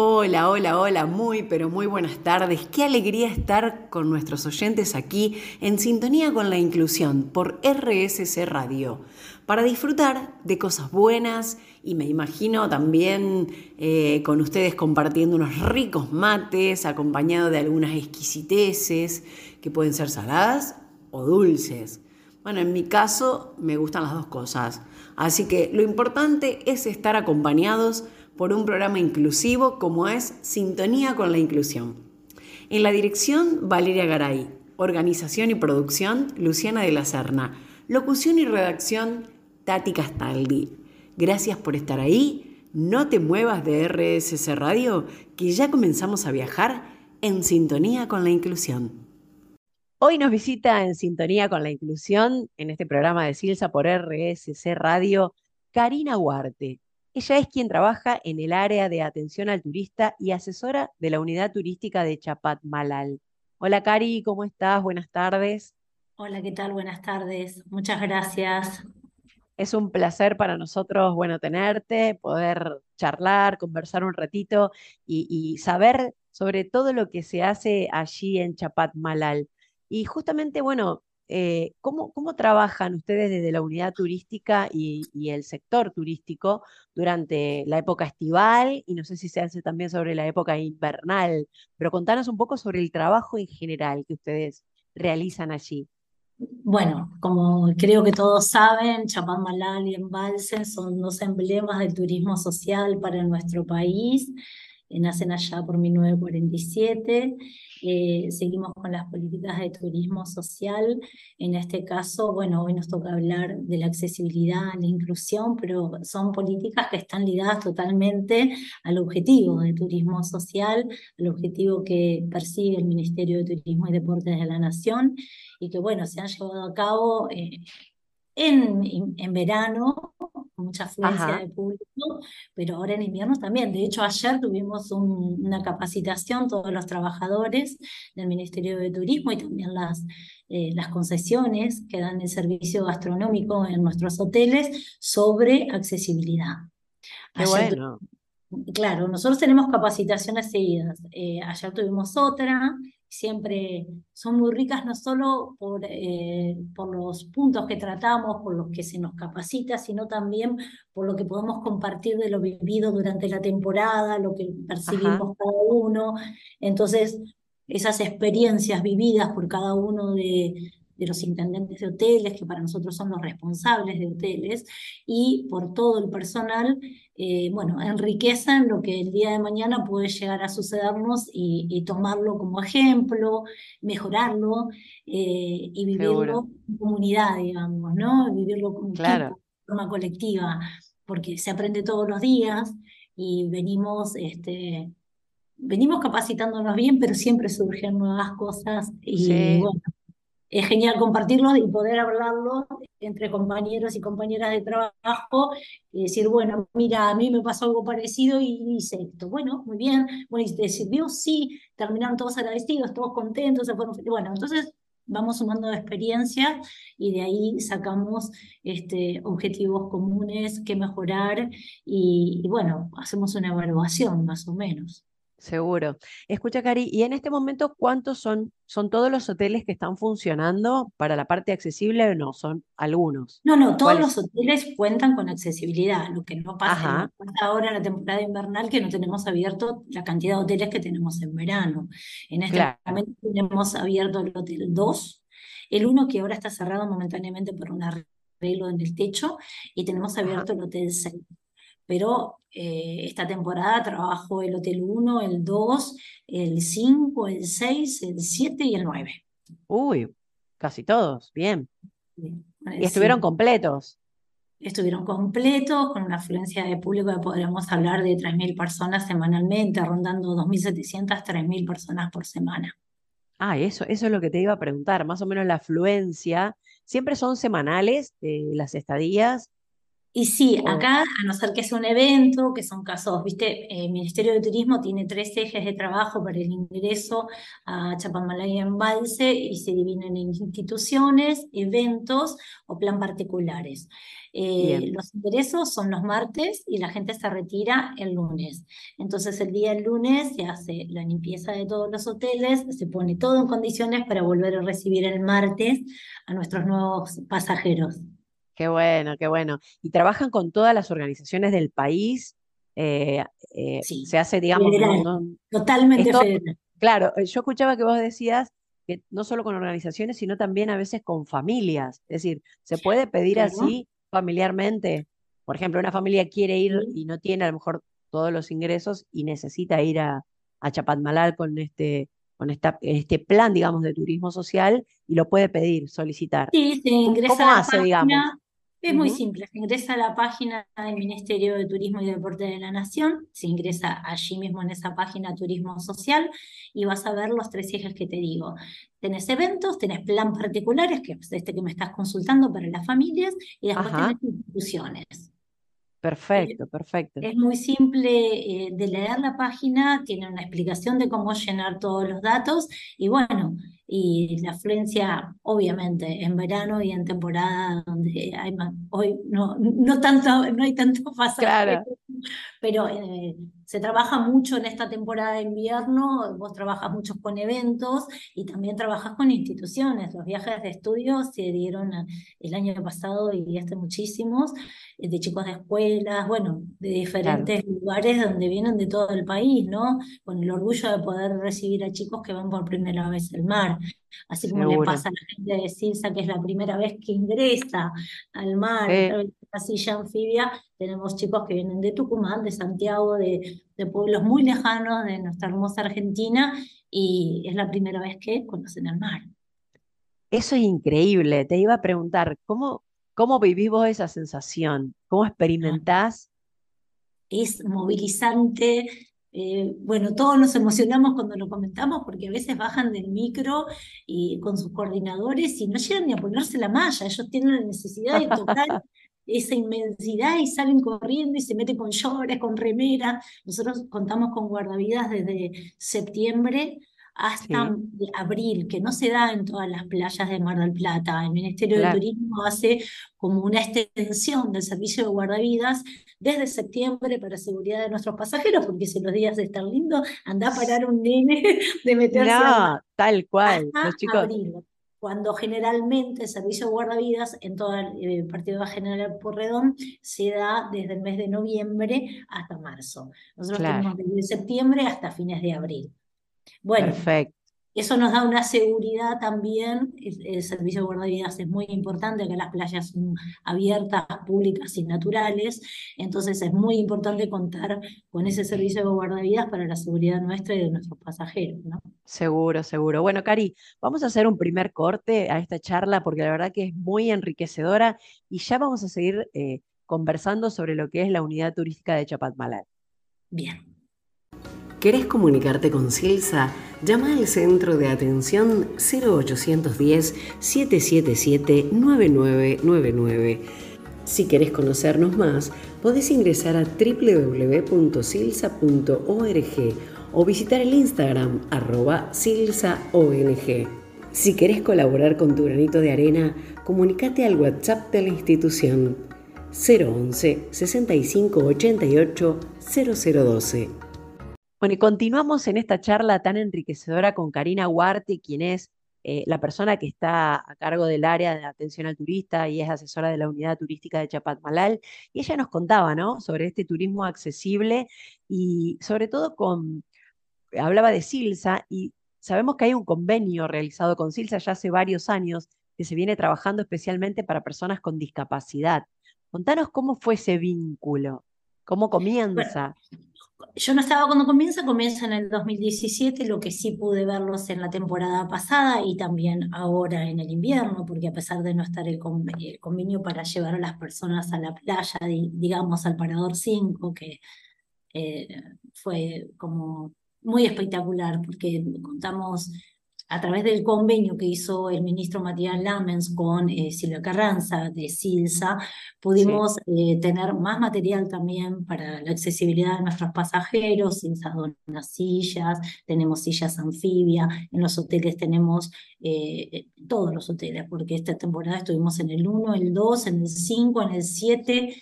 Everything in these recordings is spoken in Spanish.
Hola, hola, hola, muy, pero muy buenas tardes. Qué alegría estar con nuestros oyentes aquí en sintonía con la inclusión por RSC Radio, para disfrutar de cosas buenas y me imagino también eh, con ustedes compartiendo unos ricos mates acompañados de algunas exquisiteces que pueden ser saladas o dulces. Bueno, en mi caso me gustan las dos cosas, así que lo importante es estar acompañados por un programa inclusivo como es Sintonía con la Inclusión. En la dirección, Valeria Garay. Organización y producción, Luciana de la Serna. Locución y redacción, Tati Castaldi. Gracias por estar ahí. No te muevas de RSC Radio, que ya comenzamos a viajar en sintonía con la inclusión. Hoy nos visita en sintonía con la inclusión, en este programa de Silsa por RSC Radio, Karina Huarte. Ella es quien trabaja en el área de atención al turista y asesora de la unidad turística de Chapat Malal. Hola Cari, ¿cómo estás? Buenas tardes. Hola, ¿qué tal? Buenas tardes. Muchas gracias. Es un placer para nosotros, bueno, tenerte, poder charlar, conversar un ratito y, y saber sobre todo lo que se hace allí en Chapat Malal. Y justamente, bueno, eh, ¿cómo, trabajan ustedes desde la unidad turística y, el sector turístico durante la época estival? Y no sé si se hace también sobre la época invernal, pero contanos un poco sobre el trabajo en general que ustedes realizan allí. Bueno, como creo que todos saben, Chapán Malal y Embalse son dos emblemas del turismo social para nuestro país. Nacen allá por 1947 eh, seguimos con las políticas de turismo social. En este caso, bueno, hoy nos toca hablar de la accesibilidad, la inclusión, pero son políticas que están ligadas totalmente al objetivo de turismo social, al objetivo que persigue el Ministerio de Turismo y Deportes de la Nación y que, bueno, se han llevado a cabo eh, en, en verano mucha afluencia de público, pero ahora en invierno también. De hecho, ayer tuvimos una capacitación, todos los trabajadores del Ministerio de Turismo y también las, eh, las concesiones que dan el servicio gastronómico en nuestros hoteles sobre accesibilidad. Qué bueno. Claro, nosotros tenemos capacitaciones seguidas. Eh, ayer tuvimos otra, siempre son muy ricas no solo por, eh, por los puntos que tratamos, por los que se nos capacita, sino también por lo que podemos compartir de lo vivido durante la temporada, lo que percibimos cada uno. Entonces, esas experiencias vividas por cada uno de, de los intendentes de hoteles, que para nosotros son los responsables de hoteles, y por todo el personal, eh, bueno, enriquecen lo que el día de mañana puede llegar a sucedernos y, tomarlo como ejemplo, mejorarlo eh, y vivirlo en comunidad, digamos, ¿no? Vivirlo como claro. forma colectiva, porque se aprende todos los días y venimos, este, venimos capacitándonos bien, pero siempre surgen nuevas cosas y bueno, es genial compartirlo y poder hablarlo entre compañeros y compañeras de trabajo y decir, bueno, mira, a mí me pasó algo parecido y hice esto. Bueno, muy bien. Bueno, ¿y te sirvió? Sí. Terminaron todos agradecidos, todos contentos, se fueron. Bueno, entonces vamos sumando experiencia y de ahí sacamos este, objetivos comunes que mejorar y bueno, hacemos una evaluación más o menos. Seguro. Escucha, Cari, ¿y en este momento cuántos son? ¿Son todos los hoteles que están funcionando para la parte accesible o no? Son algunos. No, no, todos los hoteles cuentan con accesibilidad. Lo que no pasa, ahora en la temporada invernal que no tenemos abierto la cantidad de hoteles que tenemos en verano. En este momento tenemos abierto el hotel 2, el 1 que ahora está cerrado momentáneamente por un arreglo en el techo, y tenemos abierto el hotel 6 pero eh, esta temporada trabajo el Hotel 1, el 2, el 5, el 6, el 7 y el 9. Uy, casi todos, bien. y estuvieron completos. Estuvieron completos, con una afluencia de público que podríamos hablar de 3.000 personas semanalmente, rondando 2.700, 3.000 personas por semana. Ah, eso, eso es lo que te iba a preguntar, más o menos la afluencia. ¿Siempre son semanales las estadías? Y sí, acá, a no ser que sea un evento, que son casos, viste, el Ministerio de Turismo tiene tres ejes de trabajo para el ingreso a Chapamalay y Embalse y se dividen en instituciones, eventos o plan particulares. Eh, los ingresos son los martes y la gente se retira el lunes. Entonces el día del lunes se hace la limpieza de todos los hoteles, se pone todo en condiciones para volver a recibir el martes a nuestros nuevos pasajeros. Qué bueno, qué bueno. ¿Y trabajan con todas las organizaciones del país? Eh, eh, sí, se hace, digamos, totalmente federal. Claro, eh, yo escuchaba que vos decías que no solo con organizaciones, sino también a veces con familias. Es decir, se puede pedir así familiarmente. Por ejemplo, una familia quiere ir y no tiene a lo mejor todos los ingresos y necesita ir a, a Chapatmalal con este con esta, este plan, digamos, de turismo social y lo puede pedir, solicitar. Sí, se ingresa a la página, es muy simple, se ingresa a la página del Ministerio de Turismo y Deporte de la Nación, se ingresa allí mismo en esa página Turismo Social y vas a ver los tres ejes que te digo. Tenés eventos, tenés plan particulares, que es este que me estás consultando para las familias, y después tenés instituciones. Perfecto, perfecto. Es muy simple eh, de leer la página, tiene una explicación de cómo llenar todos los datos y bueno, y la afluencia obviamente en verano y en temporada donde hay más, hoy no, no, tanto, no hay tanto pasaje, pero eh, se trabaja mucho en esta temporada de invierno, vos trabajas mucho con eventos y también trabajas con instituciones. Los viajes de estudio se dieron el año pasado y este muchísimos, eh, de chicos de escuelas, bueno, de diferentes lugares donde vienen de todo el país, ¿no? Con el orgullo de poder recibir a chicos que van por primera vez al mar. Así como le pasa a la gente de Silsa, que es la primera vez que ingresa al mar, la silla anfibia, tenemos chicos que vienen de Tucumán, de Santiago, de, pueblos muy lejanos de nuestra hermosa Argentina, y es la primera vez que conocen el mar. Eso es increíble. Te iba a preguntar, ¿cómo, cómo vivís vos esa sensación? ¿Cómo experimentás? Es movilizante, eh, bueno, todos nos emocionamos cuando lo comentamos porque a veces bajan del micro y con sus coordinadores y no llegan ni a ponerse la malla, ellos tienen la necesidad de tocar esa inmensidad y salen corriendo y se meten con llores, con remera. Nosotros contamos con guardavidas desde septiembre hasta abril, que no se da en todas las playas de Mar del Plata. El Ministerio de Turismo hace como una extensión del servicio de guardavidas desde septiembre para seguridad de nuestros pasajeros, porque si los días están lindos, anda a parar un nene de meterse no, tal cual, los chicos. Abril cuando generalmente el servicio de guardavidas en todo el partido General Porredón se da desde el mes de noviembre hasta marzo. Nosotros tenemos desde septiembre hasta fines de abril. Bueno, Perfecto. Eso nos da una seguridad también. El, servicio de guardavidas es muy importante, que las playas son abiertas, públicas y naturales. Entonces es muy importante contar con ese servicio de guardavidas para la seguridad nuestra y de nuestros pasajeros. ¿no? Seguro, seguro. Bueno, Cari, vamos a hacer un primer corte a esta charla porque la verdad que es muy enriquecedora y ya vamos a seguir eh, conversando sobre lo que es la unidad turística de Chapatmalal. Bien. ¿Querés comunicarte con Silsa? Llama al centro de atención 0810-777-9999. Si querés conocernos más, podés ingresar a www.silsa.org o visitar el Instagram arroba silsaong. Si querés colaborar con tu granito de arena, comunícate al WhatsApp de la institución 011 65 88 0012. Bueno, y continuamos en esta charla tan enriquecedora con Karina Huarte, quien es eh, la persona que está a cargo del área de atención al turista y es asesora de la unidad turística de Chapatmalal. Y ella nos contaba, ¿no? Sobre este turismo accesible y sobre todo con, hablaba de Silsa y sabemos que hay un convenio realizado con Silsa ya hace varios años que se viene trabajando especialmente para personas con discapacidad. Contanos cómo fue ese vínculo, cómo comienza yo no estaba cuando comienza, comienza en el 2017, lo que sí pude verlos en la temporada pasada y también ahora en el invierno, porque a pesar de no estar el, convenio para llevar a las personas a la playa, digamos al Parador 5, que eh, fue como muy espectacular, porque contamos a través del convenio que hizo el ministro Matías Lamens con eh, Silvia Carranza de Silsa, pudimos eh, tener más material también para la accesibilidad de nuestros pasajeros. Silsa dona sillas, tenemos sillas anfibia, en los hoteles tenemos eh, todos los hoteles, porque esta temporada estuvimos en el 1, el 2, en el 5, en el 7,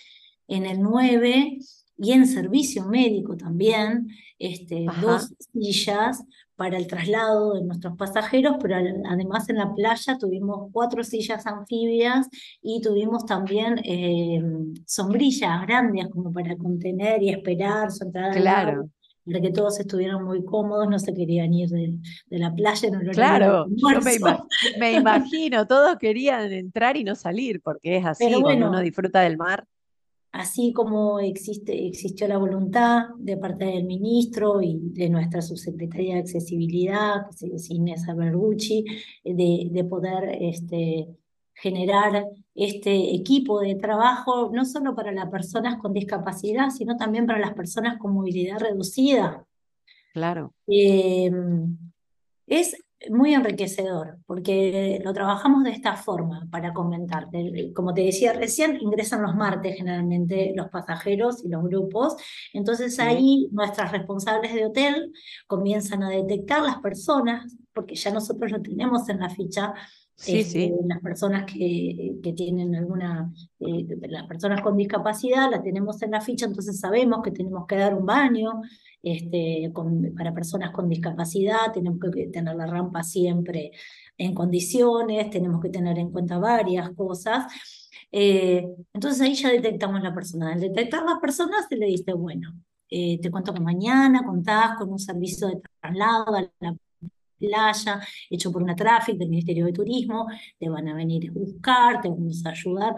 en el 9 y en servicio médico también, este, dos sillas para el traslado de nuestros pasajeros, pero además en la playa tuvimos cuatro sillas anfibias y tuvimos también eh, sombrillas grandes como para contener y esperar su entrada. Claro. Para que todos estuvieran muy cómodos, no se querían ir de, la playa. Claro, me, imagino, todos querían entrar y no salir, porque es así, cuando uno disfruta del mar así como existe, existió la voluntad de parte del ministro y de nuestra subsecretaría de accesibilidad, que es Inés Albergucci, de, de poder este, generar este equipo de trabajo, no solo para las personas con discapacidad, sino también para las personas con movilidad reducida. Claro. Eh, es muy enriquecedor, porque lo trabajamos de esta forma para comentarte. Como te decía recién, ingresan los martes generalmente los pasajeros y los grupos, entonces ahí nuestras responsables de hotel comienzan a detectar las personas, porque ya nosotros lo tenemos en la ficha, Sí, sí. Este, las personas que, que tienen alguna, eh, las personas con discapacidad, las tenemos en la ficha, entonces sabemos que tenemos que dar un baño, este, para personas con discapacidad, tenemos que tener la rampa siempre en condiciones, tenemos que tener en cuenta varias cosas. Eh, entonces ahí ya detectamos la persona. Al detectar las personas se le dice, bueno, eh, te cuento que mañana contás con un servicio de traslado a la playa hecho por una tráfico del Ministerio de Turismo, te van a venir a buscar, te vamos a ayudar.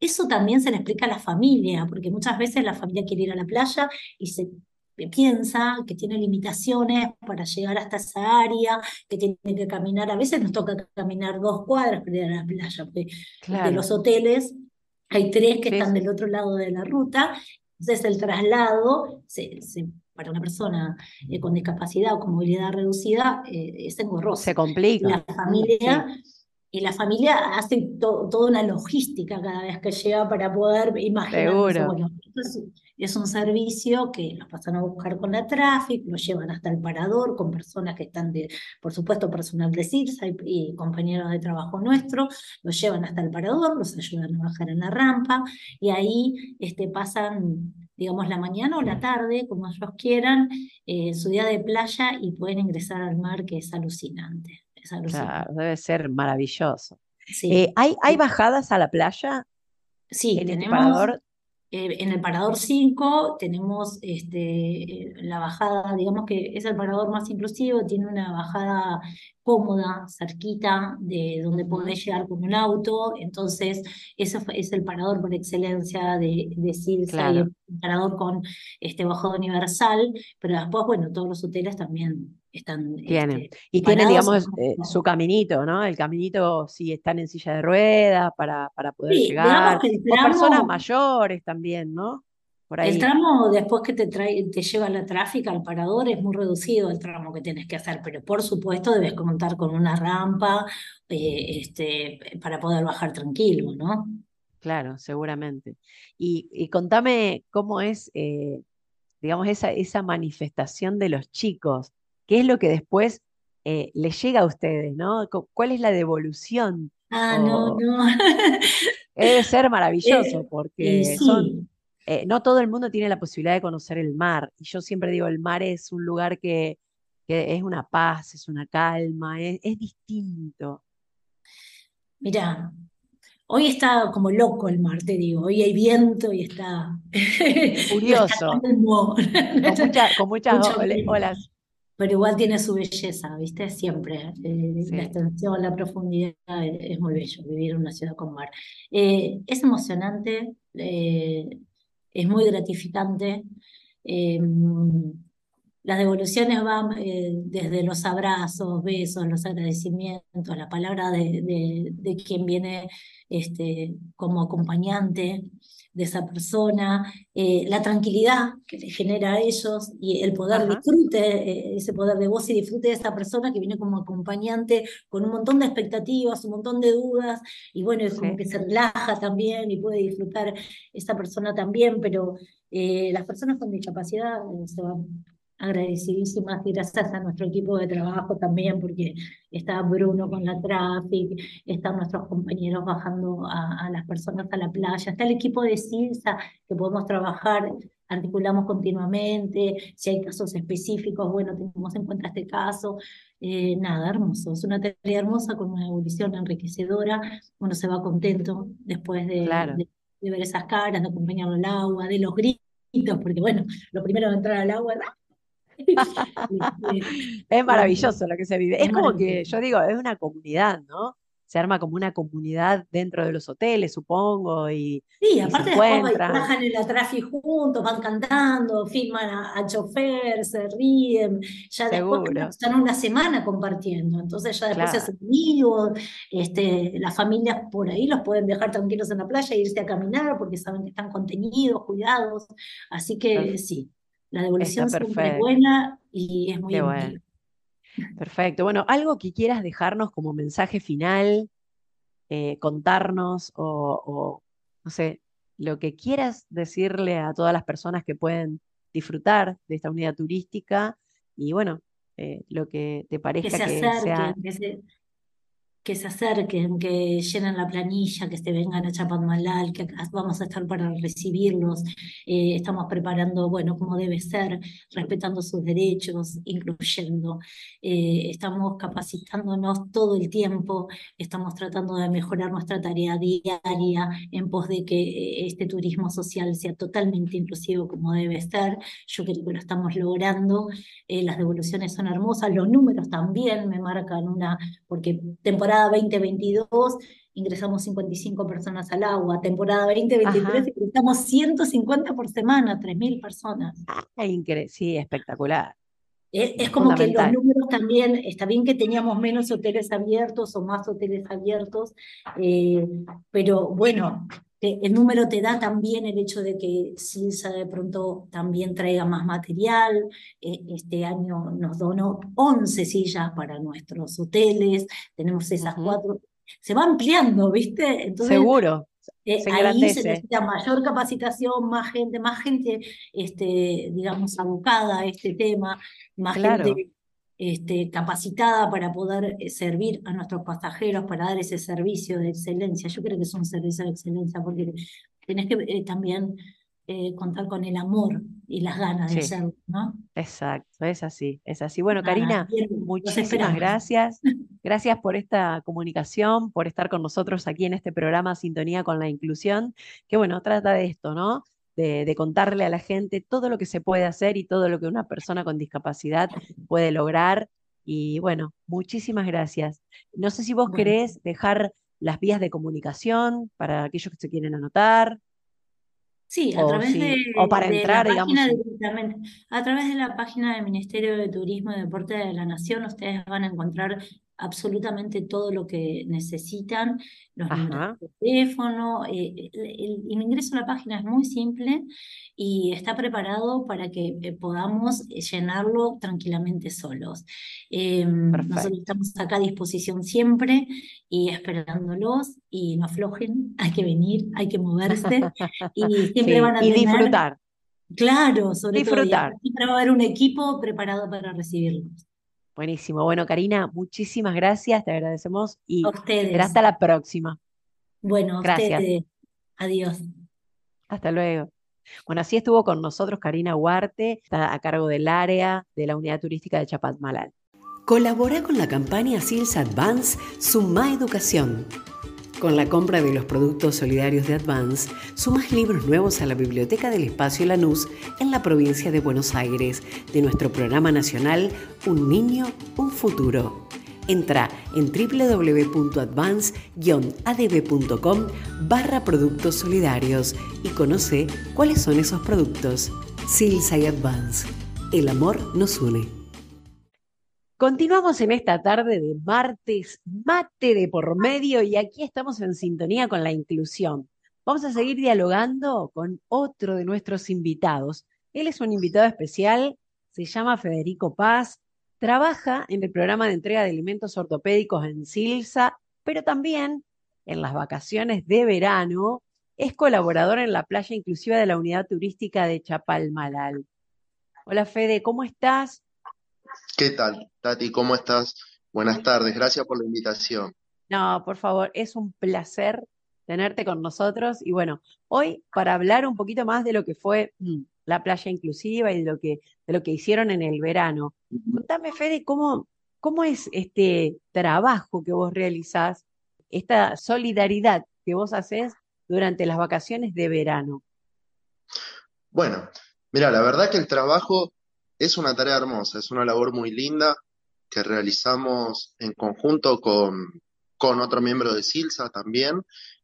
Eso también se le explica a la familia, porque muchas veces la familia quiere ir a la playa y se piensa que tiene limitaciones para llegar hasta esa área, que tiene que caminar, a veces nos toca caminar dos cuadras para ir a la playa, porque de los hoteles hay tres que están del otro lado de la ruta, entonces el traslado para una persona eh, con discapacidad o con movilidad reducida eh, es engorroso. Se complica. La familia y la familia hace toda una logística cada vez que llega para poder imaginar. Bueno, es, un servicio que los pasan a buscar con la tráfico, los llevan hasta el parador con personas que están de, por supuesto, personal de CIRSA y, compañeros de trabajo nuestro, los llevan hasta el parador, los ayudan a bajar en la rampa y ahí este, pasan digamos, la mañana o la tarde, como ellos quieran, eh, su día de playa y pueden ingresar al mar, que es alucinante. Claro, debe ser maravilloso. Eh, ¿hay, ¿Hay bajadas a la playa? Sí, en el parador. Eh, en el parador 5 tenemos este, la bajada, digamos que es el parador más inclusivo, tiene una bajada cómoda, cerquita de donde podés llegar con un auto, entonces ese es el parador por excelencia de, de el parador con este bajado universal, pero después, bueno, todos los hoteles también están. Tienen. Este, y tienen, digamos, eh, su caminito, ¿no? El caminito, si están en silla de ruedas para, para poder llegar. o personas mayores también, ¿no? Por ahí. El tramo después que te, trae, te lleva la tráfica al parador es muy reducido el tramo que tienes que hacer, pero por supuesto debes contar con una rampa eh, este, para poder bajar tranquilo, ¿no? Claro, seguramente. Y, y contame cómo es, eh, digamos, esa, esa manifestación de los chicos qué es lo que después eh, les llega a ustedes, ¿no? ¿Cuál es la devolución? Ah, no, no. Debe ser maravilloso eh, porque son, eh, no todo el mundo tiene la posibilidad de conocer el mar. Y yo siempre digo, el mar es un lugar que, es una paz, es una calma, es, distinto. Mira, Hoy está como loco el mar, te digo. Hoy hay viento y está. Curioso. con, muchas olas pero igual tiene su belleza, ¿viste? Siempre. Eh, la extensión, la profundidad, es, muy bello vivir en una ciudad con mar. Eh, es emocionante, eh, es muy gratificante. Las devoluciones van eh, desde los abrazos, besos, los agradecimientos, la palabra de, de, quien viene este, como acompañante de esa persona, eh, la tranquilidad que le genera a ellos y el poder disfrute, eh, ese poder de voz y disfrute de esa persona que viene como acompañante con un montón de expectativas, un montón de dudas, y bueno, es como que se relaja también y puede disfrutar esa persona también, pero las personas con discapacidad se van agradecidísimas y gracias a nuestro equipo de trabajo también, porque está Bruno con la traffic, están nuestros compañeros bajando a, las personas a la playa, está el equipo de CILSA que podemos trabajar, articulamos continuamente, si hay casos específicos, bueno, tenemos en cuenta este caso, eh, nada, hermoso, es una tarea hermosa con una evolución enriquecedora, uno se va contento después de, de, ver esas caras, de acompañarlo al agua, de los gritos, porque bueno, lo primero de entrar al agua, es maravilloso lo que se vive. Es, como que, yo digo, es una comunidad, ¿no? Se arma como una comunidad dentro de los hoteles, supongo, y Sí, aparte después trabajan en la tráfico juntos, van cantando, filman a, chofer, se ríen, ya después están una semana compartiendo, entonces ya después se hacen amigos, este, las familias por ahí los pueden dejar tranquilos en la playa e irse a caminar porque saben que están contenidos, cuidados, así que sí, la devolución es muy buena y es muy buena. Perfecto. Bueno, algo que quieras dejarnos como mensaje final, eh, contarnos o, no sé, lo que quieras decirle a todas las personas que pueden disfrutar de esta unidad turística y bueno, eh, lo que te parezca que, sea que se acerquen, que llenen la planilla, que se vengan a Chapadmalal, que vamos a estar para recibirlos. Eh, estamos preparando, bueno, como debe ser, respetando sus derechos, incluyendo. Eh, estamos capacitándonos todo el tiempo, estamos tratando de mejorar nuestra tarea diaria en pos de que eh, este turismo social sea totalmente inclusivo como debe ser. Yo creo que lo estamos logrando. las devoluciones son hermosas, los números también me marcan una, porque temporada temporada 2022 ingresamos 55 personas al agua, temporada 2023 ingresamos 150 por semana, 3.000 personas. Ah, sí, espectacular. Es, como que los números también, está bien que teníamos menos hoteles abiertos o más hoteles abiertos, eh, pero bueno, el número te da también el hecho de que Silsa de pronto también traiga más material. Eh, este año nos donó 11 sillas para nuestros hoteles, tenemos esas cuatro. Se va ampliando, ¿viste? Entonces, Seguro. Eh, ahí se necesita mayor capacitación, más gente, más gente, este, digamos, abocada a este tema, más gente este, capacitada para poder eh, servir a nuestros pasajeros, para dar ese servicio de excelencia. Yo creo que es un servicio de excelencia porque tenés que eh, también eh, contar con el amor y las ganas de ser, ¿no? Exacto, es así, es así. Bueno, Karina, muchísimas gracias. Gracias por esta comunicación, por estar con nosotros aquí en este programa Sintonía con la Inclusión, que bueno, trata de esto, ¿no? De, contarle a la gente todo lo que se puede hacer y todo lo que una persona con discapacidad puede lograr. Y bueno, muchísimas gracias. No sé si vos querés dejar las vías de comunicación para aquellos que se quieren anotar. Sí, a través de, o para entrar, digamos. A través de la página del Ministerio de Turismo y Deporte de la Nación, ustedes van a encontrar absolutamente todo lo que necesitan, los números de teléfono. Eh, el, ingreso a la página es muy simple y está preparado para que eh, podamos llenarlo tranquilamente solos. Em, nosotros estamos acá a disposición siempre y esperándolos y no aflojen, hay que venir, hay que moverse y siempre van a y disfrutar. Claro, sobre disfrutar. todo. Siempre va a haber un equipo preparado para recibirlos. Buenísimo. Bueno, Karina, muchísimas gracias, te agradecemos y ustedes. hasta la próxima. Bueno, gracias. Adiós. Hasta luego. Bueno, así estuvo con nosotros Karina Huarte, está a cargo del área de la unidad turística de Chapadmalal. Colabora con la campaña SILS Advance Suma Educación con la compra de los productos solidarios de Advance, sumas libros nuevos a la Biblioteca del Espacio Lanús en la provincia de Buenos Aires de nuestro programa nacional Un Niño, un Futuro. Entra en www.advance-adb.com barra productos solidarios y conoce cuáles son esos productos. Silsa y Advance. el amor nos une. Continuamos en esta tarde de martes, mate de por medio, y aquí estamos en sintonía con la inclusión. Vamos a seguir dialogando con otro de nuestros invitados. Él es un invitado especial, se llama Federico Paz, trabaja en el programa de entrega de alimentos ortopédicos en Silsa, pero también en las vacaciones de verano es colaborador en la playa inclusiva de la unidad turística de Chapalmalal. Hola Fede, ¿cómo estás? ¿Qué tal, Tati? ¿Cómo estás? Buenas tardes, gracias por la invitación. No, por favor, es un placer tenerte con nosotros. Y bueno, hoy para hablar un poquito más de lo que fue mm, la playa inclusiva y de lo que, de lo que hicieron en el verano. Contame, Fede, ¿cómo, cómo es este trabajo que vos realizás, esta solidaridad que vos haces durante las vacaciones de verano? Bueno, mira, la verdad que el trabajo es una tarea hermosa, es una labor muy linda que realizamos en conjunto con, con otro miembro de Silsa también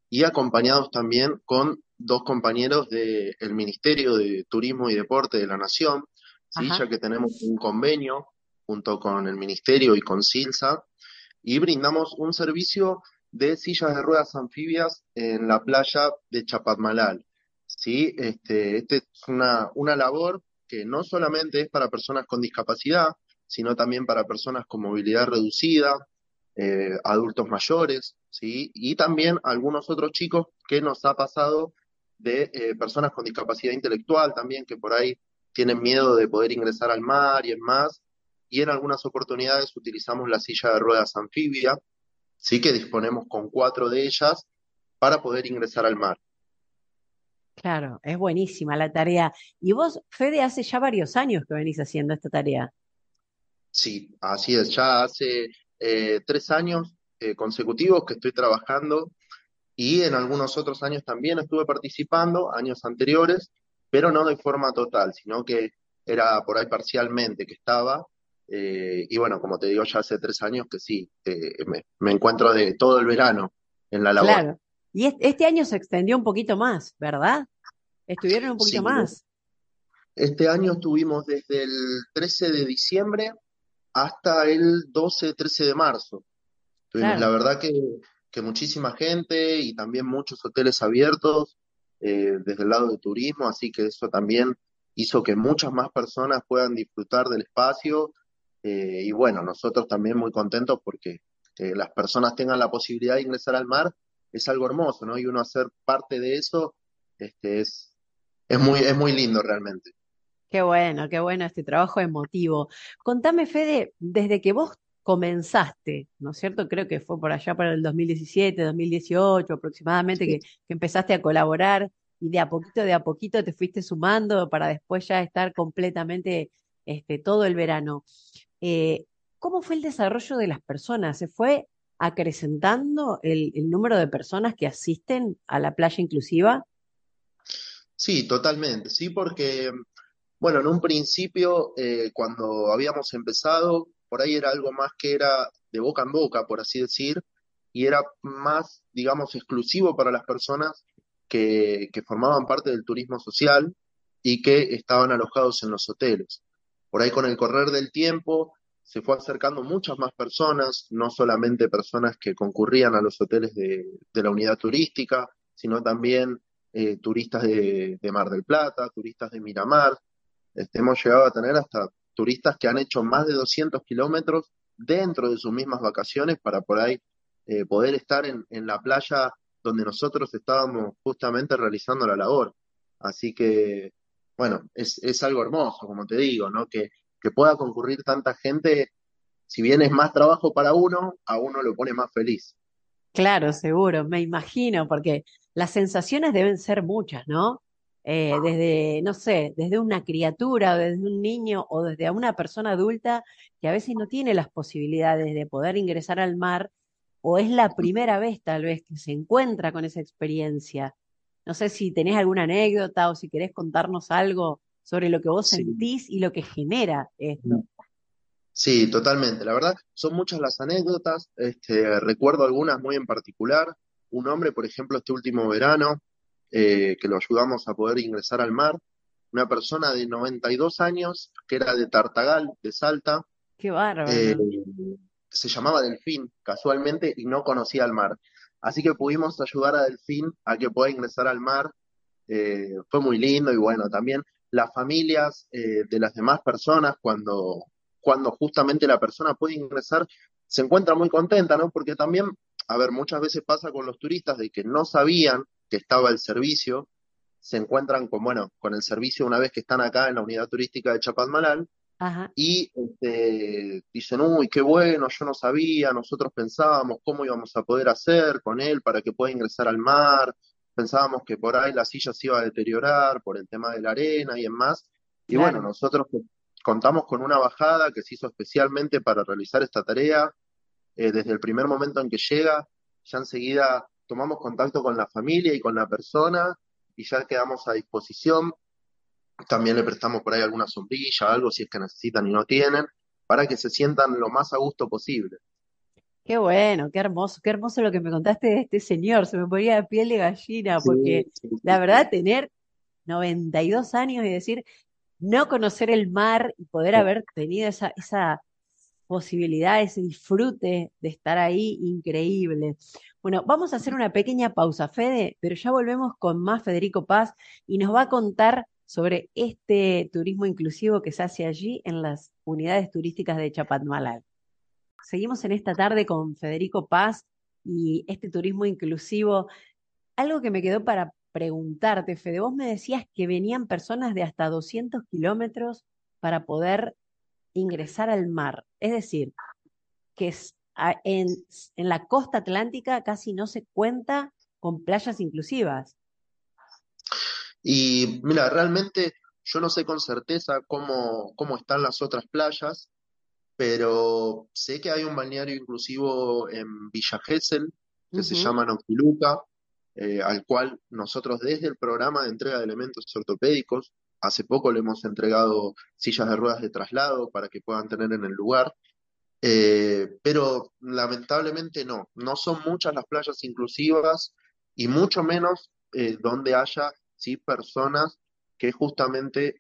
y acompañados también con dos compañeros del Ministerio de Turismo y Deporte de la Nación, ¿sí? ya que tenemos un convenio junto con el Ministerio y con Silsa, y brindamos un servicio de sillas de ruedas anfibias en la playa de Chapatmalal. ¿sí? Este, este es una, una labor que no solamente es para personas con discapacidad, sino también para personas con movilidad reducida, eh, adultos mayores, ¿sí? y también algunos otros chicos que nos ha pasado de eh, personas con discapacidad intelectual también, que por ahí tienen miedo de poder ingresar al mar y en más, y en algunas oportunidades utilizamos la silla de ruedas anfibia, sí que disponemos con cuatro de ellas para poder ingresar al mar. Claro, es buenísima la tarea. Y vos, Fede, hace ya varios años que venís haciendo esta tarea. Sí, así es, ya hace eh, tres años eh, consecutivos que estoy trabajando y en algunos otros años también estuve participando, años anteriores, pero no de forma total, sino que era por ahí parcialmente que estaba. Eh, y bueno, como te digo, ya hace tres años que sí, me, encuentro de todo el verano en la labor. Claro. Y este año se extendió un poquito más, ¿verdad? Estuvieron un poquito más. Este año estuvimos desde el 13 de diciembre hasta el 12, 13 de marzo. Tuvimos, la verdad que, que, muchísima gente y también muchos hoteles abiertos eh, desde el lado de turismo, así que eso también hizo que muchas más personas puedan disfrutar del espacio. Eh, y bueno, nosotros también muy contentos porque eh, las personas tengan la posibilidad de ingresar al mar es algo hermoso, ¿no? Y uno hacer parte de eso este, es, es, muy, es muy lindo realmente. Qué bueno, qué bueno este trabajo emotivo. Contame, Fede, desde que vos comenzaste, ¿no es cierto? Creo que fue por allá para el 2017, 2018 aproximadamente que, empezaste a colaborar y de a poquito, de a poquito te fuiste sumando para después ya estar completamente este, todo el verano. Eh, ¿Cómo fue el desarrollo de las personas? ¿Se fue acrecentando el, número de personas que asisten a la playa inclusiva? Sí, totalmente, sí, porque, bueno, en un principio, eh, cuando habíamos empezado, por ahí era algo más que era de boca en boca, por así decir, y era más, digamos, exclusivo para las personas que, que formaban parte del turismo social y que estaban alojados en los hoteles. Por ahí con el correr del tiempo se fue acercando muchas más personas, no solamente personas que concurrían a los hoteles de, la unidad turística, sino también eh, turistas de, Mar del Plata, turistas de Miramar. Este, hemos llegado a tener hasta turistas que han hecho más de 200 kilómetros dentro de sus mismas vacaciones para por ahí eh, poder estar en, la playa donde nosotros estábamos justamente realizando la labor. Así que, bueno, es, es algo hermoso, como te digo, ¿no? Que, que pueda concurrir tanta gente, si bien es más trabajo para uno, a uno lo pone más feliz. Claro, seguro, me imagino, porque las sensaciones deben ser muchas, ¿no? Eh, desde, no sé, desde una criatura, desde un niño o desde una persona adulta que a veces no tiene las posibilidades de poder ingresar al mar o es la primera vez tal vez que se encuentra con esa experiencia. No sé si tenés alguna anécdota o si querés contarnos algo sobre lo que vos sentís y lo que genera esto. Sí, totalmente. La verdad, son muchas las anécdotas. Este, recuerdo algunas muy en particular. Un hombre, por ejemplo, este último verano, eh, que lo ayudamos a poder ingresar al mar, una persona de 92 años que era de Tartagal, de Salta. Qué bárbaro. Eh, se llamaba Delfín, casualmente, y no conocía el mar. Así que pudimos ayudar a Delfín a que pueda ingresar al mar. Eh, fue muy lindo y bueno, también las familias eh, de las demás personas, cuando, cuando justamente la persona puede ingresar, se encuentra muy contenta, ¿no? Porque también, a ver, muchas veces pasa con los turistas de que no sabían que estaba el servicio, se encuentran con, bueno, con el servicio una vez que están acá en la unidad turística de Chapadmalal, y este, dicen, uy, qué bueno, yo no sabía, nosotros pensábamos cómo íbamos a poder hacer con él para que pueda ingresar al mar, pensábamos que por ahí la silla se iba a deteriorar por el tema de la arena y demás. Y bueno, nosotros contamos con una bajada que se hizo especialmente para realizar esta tarea. Eh, desde el primer momento en que llega, ya enseguida tomamos contacto con la familia y con la persona y ya quedamos a disposición. También le prestamos por ahí alguna sombrilla, algo si es que necesitan y no tienen, para que se sientan lo más a gusto posible. Qué bueno, qué hermoso, qué hermoso lo que me contaste de este señor, se me ponía de piel de gallina, porque la verdad tener 92 años y decir, no conocer el mar y poder haber tenido esa, esa posibilidad, ese disfrute de estar ahí, increíble. Bueno, vamos a hacer una pequeña pausa, Fede, pero ya volvemos con más Federico Paz y nos va a contar sobre este turismo inclusivo que se hace allí en las unidades turísticas de Chapatmalal. Seguimos en esta tarde con Federico Paz y este turismo inclusivo. Algo que me quedó para preguntarte, Fede, vos me decías que venían personas de hasta 200 kilómetros para poder ingresar al mar. Es decir, que en, en la costa atlántica casi no se cuenta con playas inclusivas. Y mira, realmente yo no sé con certeza cómo, cómo están las otras playas, pero sé que hay un balneario inclusivo en Villa Gesell que se llama Noctiluca, eh, al cual nosotros desde el programa de entrega de elementos ortopédicos, hace poco le hemos entregado sillas de ruedas de traslado para que puedan tener en el lugar, eh, pero lamentablemente no, no son muchas las playas inclusivas y mucho menos eh, donde haya ¿sí? personas que justamente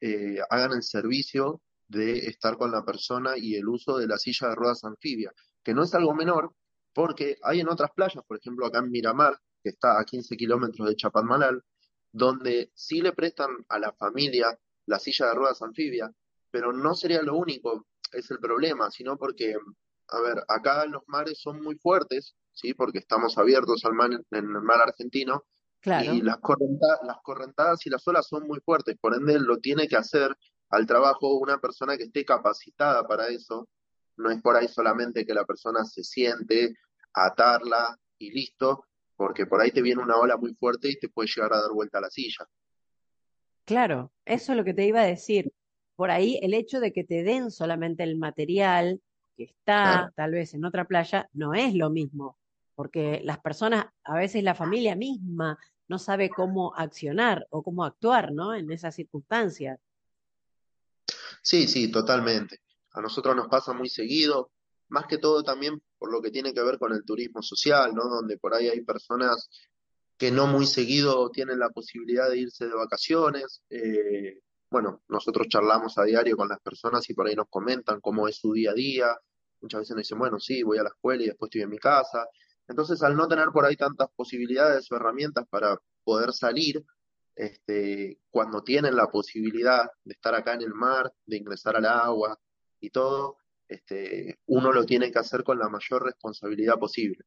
hagan el servicio de estar con la persona y el uso de la silla de ruedas anfibia, que no es algo menor, porque hay en otras playas, por ejemplo acá en Miramar, que está a 15 kilómetros de Chapadmalal, donde sí le prestan a la familia la silla de ruedas anfibia, pero no sería lo único, es el problema, sino porque, a ver, acá los mares son muy fuertes, ¿sí? Porque estamos abiertos al mar, en el mar argentino, y las, las correntadas y las olas son muy fuertes, por ende lo tiene que hacer al trabajo una persona que esté capacitada para eso. No es por ahí solamente que la persona se siente, atarla y listo, porque por ahí te viene una ola muy fuerte y te puede llegar a dar vuelta a la silla. Claro, eso es lo que te iba a decir. Por ahí el hecho de que te den solamente el material que está tal vez en otra playa no es lo mismo, porque las personas, a veces la familia misma no sabe cómo accionar o cómo actuar, ¿no? En esas circunstancias. Sí, sí, totalmente. A nosotros nos pasa muy seguido, más que todo también por lo que tiene que ver con el turismo social, ¿no? Donde por ahí hay personas que no muy seguido tienen la posibilidad de irse de vacaciones. Eh, bueno, nosotros charlamos a diario con las personas y por ahí nos comentan cómo es su día a día. Muchas veces nos dicen, bueno, sí, voy a la escuela y después estoy en mi casa. Entonces, al no tener por ahí tantas posibilidades o herramientas para poder salir, este, cuando tienen la posibilidad de estar acá en el mar, de ingresar al agua y todo, este, uno lo tiene que hacer con la mayor responsabilidad posible.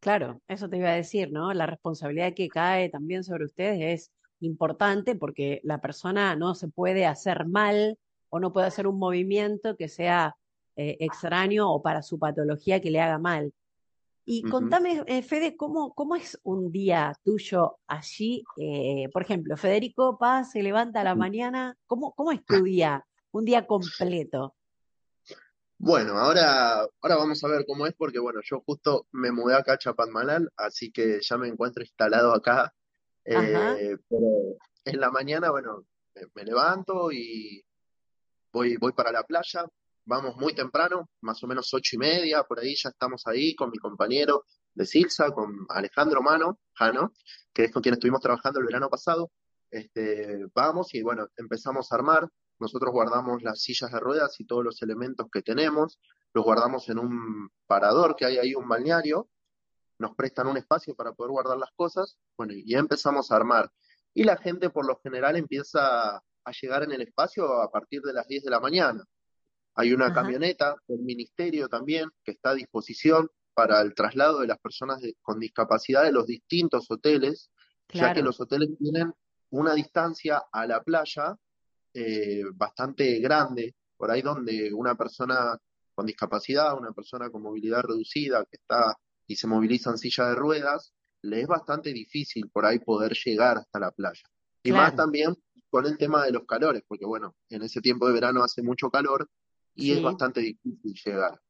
Claro, eso te iba a decir, ¿no? La responsabilidad que cae también sobre ustedes es importante porque la persona no se puede hacer mal o no puede hacer un movimiento que sea eh, extraño o para su patología que le haga mal. Y contame, eh, Fede, ¿cómo, ¿cómo es un día tuyo allí? Eh, por ejemplo, Federico Paz se levanta a la mañana. ¿Cómo, ¿Cómo es tu día? Un día completo. Bueno, ahora, ahora vamos a ver cómo es, porque bueno, yo justo me mudé acá a Chapadmalal, así que ya me encuentro instalado acá. Eh, pero en la mañana, bueno, me, levanto y voy, voy para la playa, vamos muy temprano, más o menos ocho y media, por ahí ya estamos ahí con mi compañero de Silsa, con Alejandro Mano, Jano, que es con quien estuvimos trabajando el verano pasado. este, vamos y bueno, empezamos a armar. Nosotros guardamos las sillas de ruedas y todos los elementos que tenemos, los guardamos en un parador que hay ahí, un balneario, nos prestan un espacio para poder guardar las cosas, bueno, y ya empezamos a armar. Y la gente por lo general empieza a llegar en el espacio a partir de las 10 de la mañana. Hay una camioneta del ministerio también que está a disposición para el traslado de las personas con discapacidad de los distintos hoteles, ya que los hoteles tienen una distancia a la playa eh, bastante grande, por ahí donde una persona con discapacidad, una persona con movilidad reducida que está y se moviliza en silla de ruedas, le es bastante difícil por ahí poder llegar hasta la playa. Y más también con el tema de los calores, porque bueno, en ese tiempo de verano hace mucho calor y es bastante difícil llegar.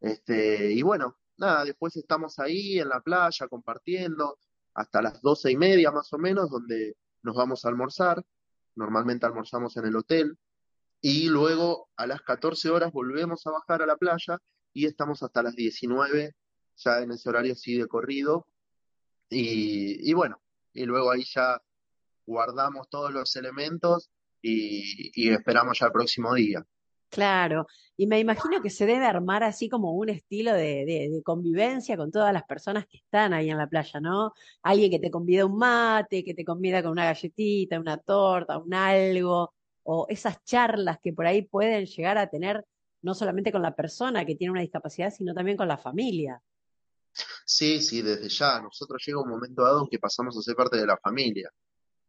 Este, y bueno, nada, después estamos ahí en la playa compartiendo hasta las doce y media más o menos, donde nos vamos a almorzar. Normalmente almorzamos en el hotel y luego a las 14 horas volvemos a bajar a la playa y estamos hasta las 19 ya en ese horario sí de corrido. Y, y bueno, y luego ahí ya guardamos todos los elementos y, y esperamos ya el próximo día. Claro, y me imagino que se debe armar así como un estilo de, convivencia con todas las personas que están ahí en la playa, ¿no? Alguien que te convida un mate, que te convida con una galletita, una torta, un algo, o esas charlas que por ahí pueden llegar a tener no solamente con la persona que tiene una discapacidad, sino también con la familia. Sí, sí, desde ya. Nosotros llega un momento dado en que pasamos a ser parte de la familia,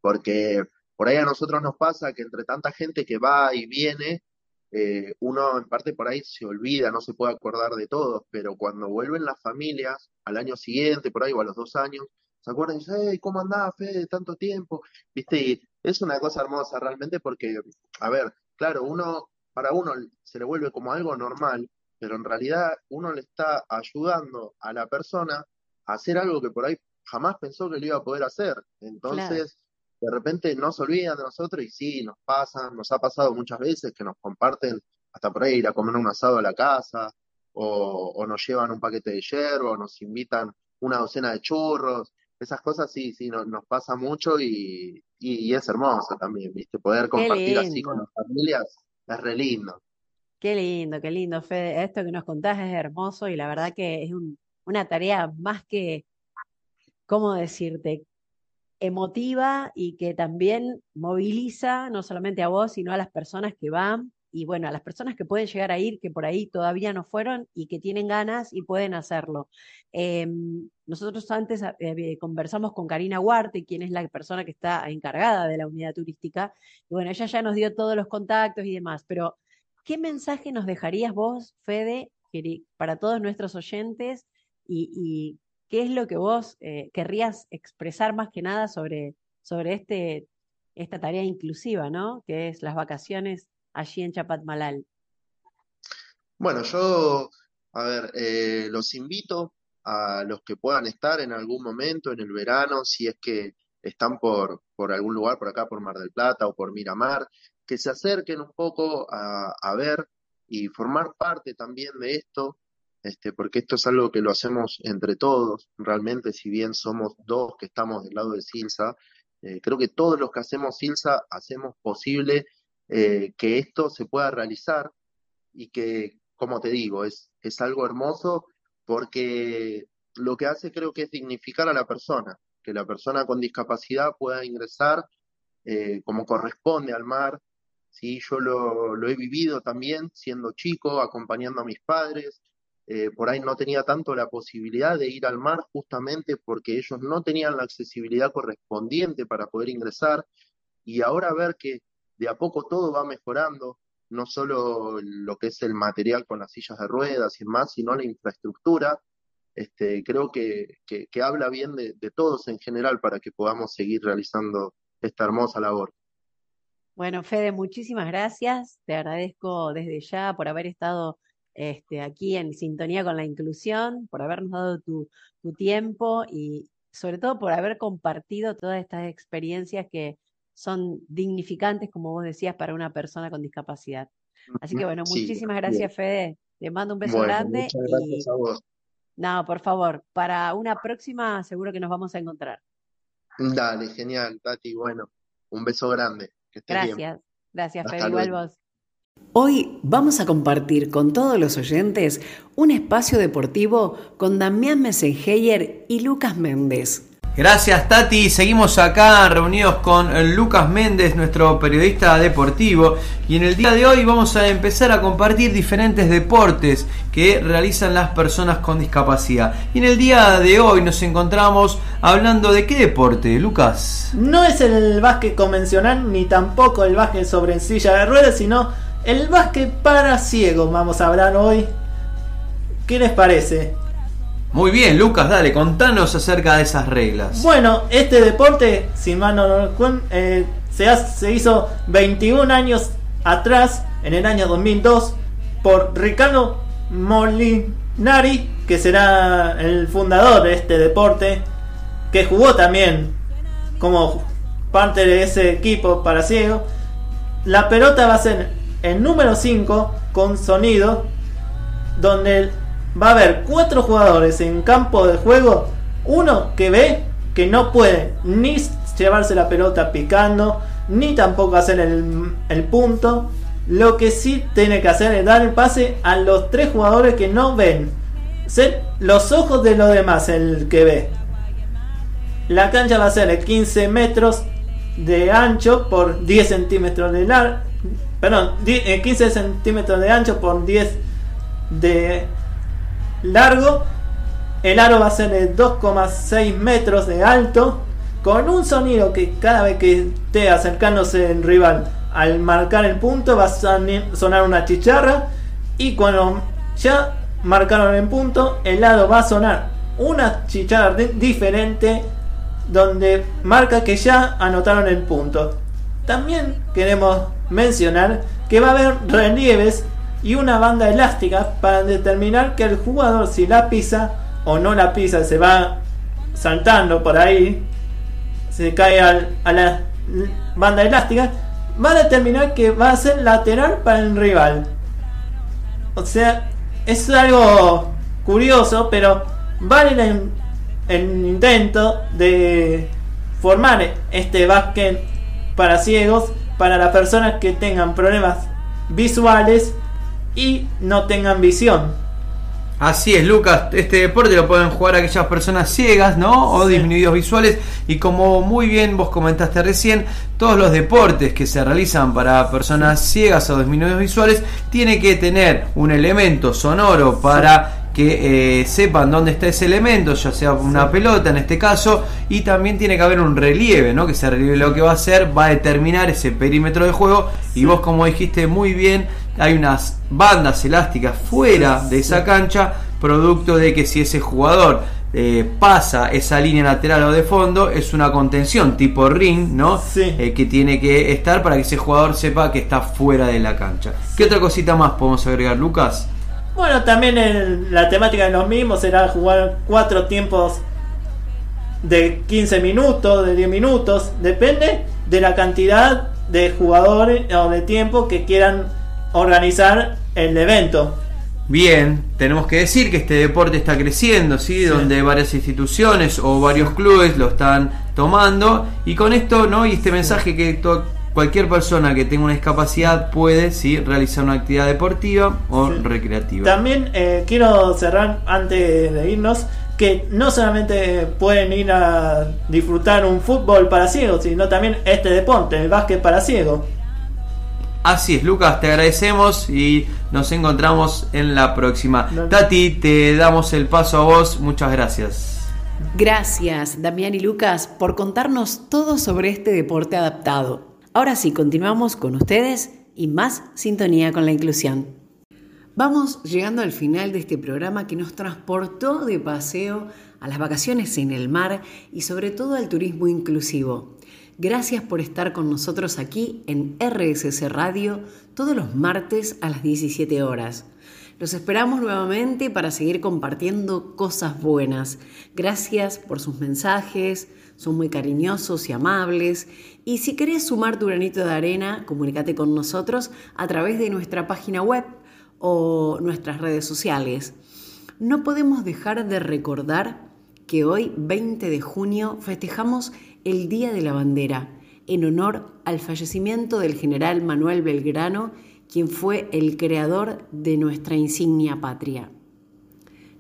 porque por ahí a nosotros nos pasa que entre tanta gente que va y viene, eh, uno en parte por ahí se olvida, no se puede acordar de todos, pero cuando vuelven las familias al año siguiente, por ahí o a los dos años, se acuerdan y dicen, hey, ¿cómo andás, Fede? Tanto tiempo, ¿viste? Y es una cosa hermosa realmente porque, a ver, claro, uno, para uno se le vuelve como algo normal, pero en realidad uno le está ayudando a la persona a hacer algo que por ahí jamás pensó que lo iba a poder hacer. Entonces, de repente no se olvidan de nosotros y sí, nos pasa, nos ha pasado muchas veces que nos comparten hasta por ahí ir a comer un asado a la casa, o, nos llevan un paquete de hierro, o nos invitan una docena de churros, esas cosas sí, sí, nos pasa mucho y, y, es hermoso también, ¿viste? Poder compartir así con las familias es re lindo. Qué lindo, qué lindo, Fede. Esto que nos contás es hermoso y la verdad que es una tarea más que, ¿cómo decirte? Emotiva y que también moviliza no solamente a vos, sino a las personas que van y bueno, a las personas que pueden llegar a ir, que por ahí todavía no fueron y que tienen ganas y pueden hacerlo. Em, nosotros antes eh, eh, conversamos con Karina Huarte, quien es la persona que está encargada de la unidad turística, y bueno, ella ya nos dio todos los contactos y demás, pero ¿qué mensaje nos dejarías vos, Fede, para todos nuestros oyentes y ¿Qué es lo que vos eh, querrías expresar más que nada sobre, sobre este, esta tarea inclusiva, ¿no? Que es las vacaciones allí en Chapatmalal. Bueno, yo, a ver, eh, los invito a los que puedan estar en algún momento en el verano, si es que están por, por algún lugar por acá, por Mar del Plata o por Miramar, que se acerquen un poco a, a ver y formar parte también de esto, este, porque esto es algo que lo hacemos entre todos, realmente, si bien somos dos que estamos del lado de Silsa, eh, creo que todos los que hacemos Silsa hacemos posible eh, que esto se pueda realizar y que, como te digo, es, es algo hermoso porque lo que hace creo que es dignificar a la persona, que la persona con discapacidad pueda ingresar eh, como corresponde al mar. ¿sí? Yo lo, lo he vivido también siendo chico, acompañando a mis padres, eh, por ahí no tenía tanto la posibilidad de ir al mar justamente porque ellos no tenían la accesibilidad correspondiente para poder ingresar y ahora ver que de a poco todo va mejorando, no solo lo que es el material con las sillas de ruedas y más, sino la infraestructura, este, creo que, que, habla bien de, de todos en general para que podamos seguir realizando esta hermosa labor. Bueno, Fede, muchísimas gracias. Te agradezco desde ya por haber estado este, aquí en sintonía con la inclusión, por habernos dado tu, tiempo y sobre todo por haber compartido todas estas experiencias que son dignificantes, como vos decías, para una persona con discapacidad. Así que bueno, muchísimas gracias, Fede. Te mando un beso grande. Muchas gracias a vos. No, por favor, para una próxima seguro que nos vamos a encontrar. Dale, genial, Tati. Bueno, Un beso grande. Que estés bien. Gracias, gracias, Hasta Fede, igual vos. Hoy vamos a compartir con todos los oyentes un espacio deportivo con Damián Messengeyer y Lucas Méndez. Gracias Tati, seguimos acá reunidos con Lucas Méndez, nuestro periodista deportivo, y en el día de hoy vamos a empezar a compartir diferentes deportes que realizan las personas con discapacidad. Y en el día de hoy nos encontramos hablando de qué deporte, Lucas. No es el básquet convencional ni tampoco el básquet sobre silla de ruedas, sino el básquet para ciegos. Vamos a hablar hoy. ¿Qué les parece? Muy bien, Lucas, dale, contanos acerca de esas reglas. Bueno, este deporte, si mal no recuerdo, eh, se, se hizo 21 años atrás, en el año 2002, por Ricardo Molinari, que será el fundador de este deporte, que jugó también como parte de ese equipo para ciego. La pelota va a ser el número 5 con sonido, donde va a haber cuatro jugadores en campo de juego. Uno que ve que no puede ni llevarse la pelota picando, ni tampoco hacer el, el punto. Lo que sí tiene que hacer es dar el pase a los tres jugadores que no ven. Ser los ojos de los demás el que ve. La cancha va a ser de 15 metros de ancho por 10 centímetros de largo. Perdón, eh, 15 centímetros de ancho por 10 de largo. El aro va a ser de 2,6 metros de alto. Con un sonido que cada vez que esté acercándose el rival al marcar el punto va a sonar una chicharra. Y cuando ya marcaron el punto, el lado va a sonar una chicharra di- diferente donde marca que ya anotaron el punto. También queremos mencionar que va a haber relieves y una banda elástica para determinar que el jugador si la pisa o no la pisa se va saltando por ahí, se cae al- a la banda elástica, va a determinar que va a ser lateral para el rival. O sea, es algo curioso, pero vale el, el intento de formar este básquet para ciegos, para las personas que tengan problemas visuales y no tengan visión. Así es, Lucas, este deporte lo pueden jugar aquellas personas ciegas, ¿no? O Sí. disminuidos visuales. Y como muy bien vos comentaste recién, todos los deportes que se realizan para personas ciegas o disminuidos visuales tiene que tener un elemento sonoro para que eh, sepan dónde está ese elemento, ya sea una pelota en este caso, y también tiene que haber un relieve, ¿no? Que ese relieve lo que va a hacer va a determinar ese perímetro de juego. Y vos, como dijiste muy bien, hay unas bandas elásticas fuera de esa cancha, producto de que si ese jugador eh, pasa esa línea lateral o de fondo, es una contención tipo ring, ¿no? Sí. Eh, que tiene que estar para que ese jugador sepa que está fuera de la cancha. ¿Qué otra cosita más podemos agregar, Lucas? Bueno, también el- la temática de los mismos será jugar cuatro tiempos de 15 minutos, de 10 minutos, depende de la cantidad de jugadores o de tiempo que quieran organizar el evento. Bien, tenemos que decir que este deporte está creciendo, ¿sí? Donde varias instituciones o varios clubes lo están tomando y con esto, ¿no? Y este mensaje que to- cualquier persona que tenga una discapacidad puede, ¿sí? Realizar una actividad deportiva o Sí. recreativa. También eh, quiero cerrar antes de irnos que no solamente pueden ir a disfrutar un fútbol para ciegos, sino también este deporte, el básquet para ciegos. Así es, Lucas, te agradecemos y nos encontramos en la próxima. No. Tati, te damos el paso a vos, muchas gracias. Gracias, Damián y Lucas, por contarnos todo sobre este deporte adaptado. Ahora sí, continuamos con ustedes y más sintonía con la inclusión. Vamos llegando al final de este programa que nos transportó de paseo a las vacaciones en el mar y sobre todo al turismo inclusivo. Gracias por estar con nosotros aquí en RSC Radio todos los martes a las 17 horas. Los esperamos nuevamente para seguir compartiendo cosas buenas. Gracias por sus mensajes, son muy cariñosos y amables. Y si querés sumar tu granito de arena, comunícate con nosotros a través de nuestra página web o nuestras redes sociales. No podemos dejar de recordar que hoy, 20 de junio, festejamos el Día de la Bandera en honor al fallecimiento del general Manuel Belgrano, quien fue el creador de nuestra insignia patria.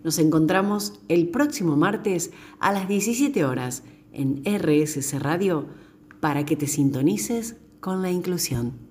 Nos encontramos el próximo martes a las 17 horas en RSC Radio para que te sintonices con la inclusión.